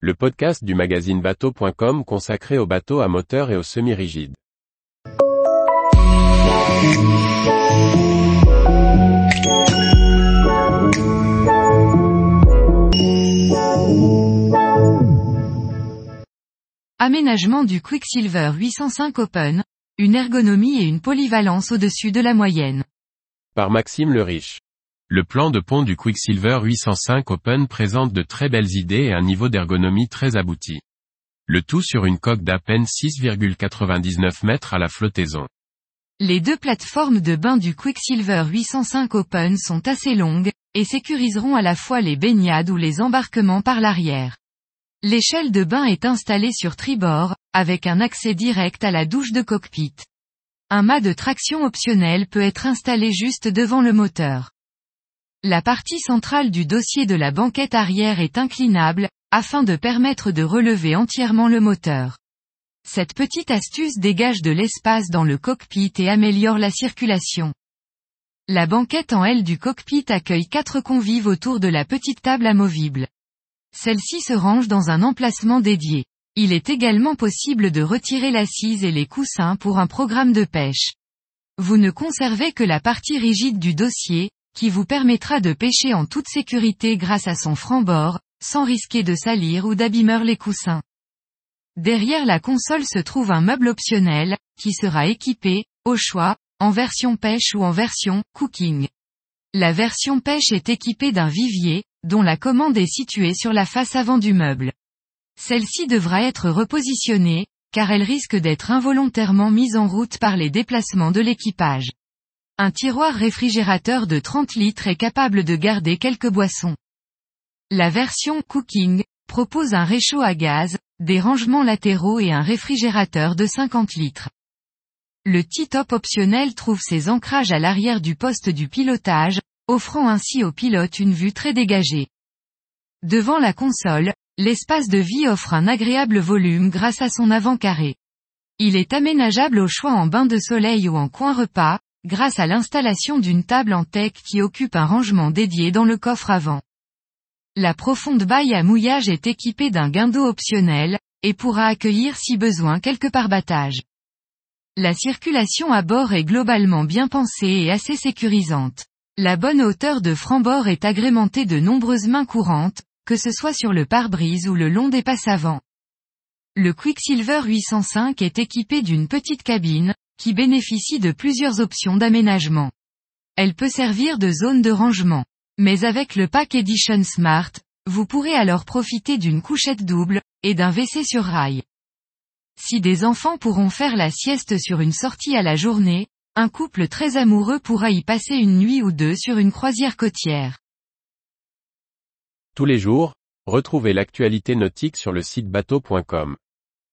le podcast du magazine bateau.com consacré aux bateaux à moteur et aux semi-rigides. Aménagement du Quicksilver 805 Open, une ergonomie et une polyvalence au-dessus de la moyenne. Par Maxime le Riche. Le plan de pont du Quicksilver 805 Open présente de très belles idées et un niveau d'ergonomie très abouti. Le tout sur une coque d'à peine 6,99 mètres à la flottaison. Les deux plateformes de bain du Quicksilver 805 Open sont assez longues, et sécuriseront à la fois les baignades ou les embarquements par l'arrière. L'échelle de bain est installée sur tribord, avec un accès direct à la douche de cockpit. Un mât de traction optionnel peut être installé juste devant le moteur. La partie centrale du dossier de la banquette arrière est inclinable, afin de permettre de relever entièrement le moteur. Cette petite astuce dégage de l'espace dans le cockpit et améliore la circulation. La banquette en L du cockpit accueille quatre convives autour de la petite table amovible. Celle-ci se range dans un emplacement dédié. Il est également possible de retirer l'assise et les coussins pour un programme de pêche. Vous ne conservez que la partie rigide du dossier, qui vous permettra de pêcher en toute sécurité grâce à son franc-bord, sans risquer de salir ou d'abîmer les coussins. Derrière la console se trouve un meuble optionnel, qui sera équipé, au choix, en version pêche ou en version cooking. La version pêche est équipée d'un vivier, dont la commande est située sur la face avant du meuble. Celle-ci devra être repositionnée, car elle risque d'être involontairement mise en route par les déplacements de l'équipage. Un tiroir réfrigérateur de 30 litres est capable de garder quelques boissons. La version Cooking propose un réchaud à gaz, des rangements latéraux et un réfrigérateur de 50 litres. Le T-top optionnel trouve ses ancrages à l'arrière du poste du pilotage, offrant ainsi au pilote une vue très dégagée. Devant la console, l'espace de vie offre un agréable volume grâce à son avant carré. Il est aménageable au choix en bain de soleil ou en coin repas, grâce à l'installation d'une table en tech qui occupe un rangement dédié dans le coffre avant. La profonde baille à mouillage est équipée d'un guindeau optionnel, et pourra accueillir si besoin quelques parbattages. La circulation à bord est globalement bien pensée et assez sécurisante. La bonne hauteur de franc-bord est agrémentée de nombreuses mains courantes, que ce soit sur le pare-brise ou le long des passes avant. Le Quicksilver 805 est équipé d'une petite cabine, qui bénéficie de plusieurs options d'aménagement. Elle peut servir de zone de rangement. Mais avec le Pack Edition Smart, vous pourrez alors profiter d'une couchette double, et d'un WC sur rail. Si des enfants pourront faire la sieste sur une sortie à la journée, un couple très amoureux pourra y passer une nuit ou deux sur une croisière côtière. Tous les jours, retrouvez l'actualité nautique sur le site bateau.com.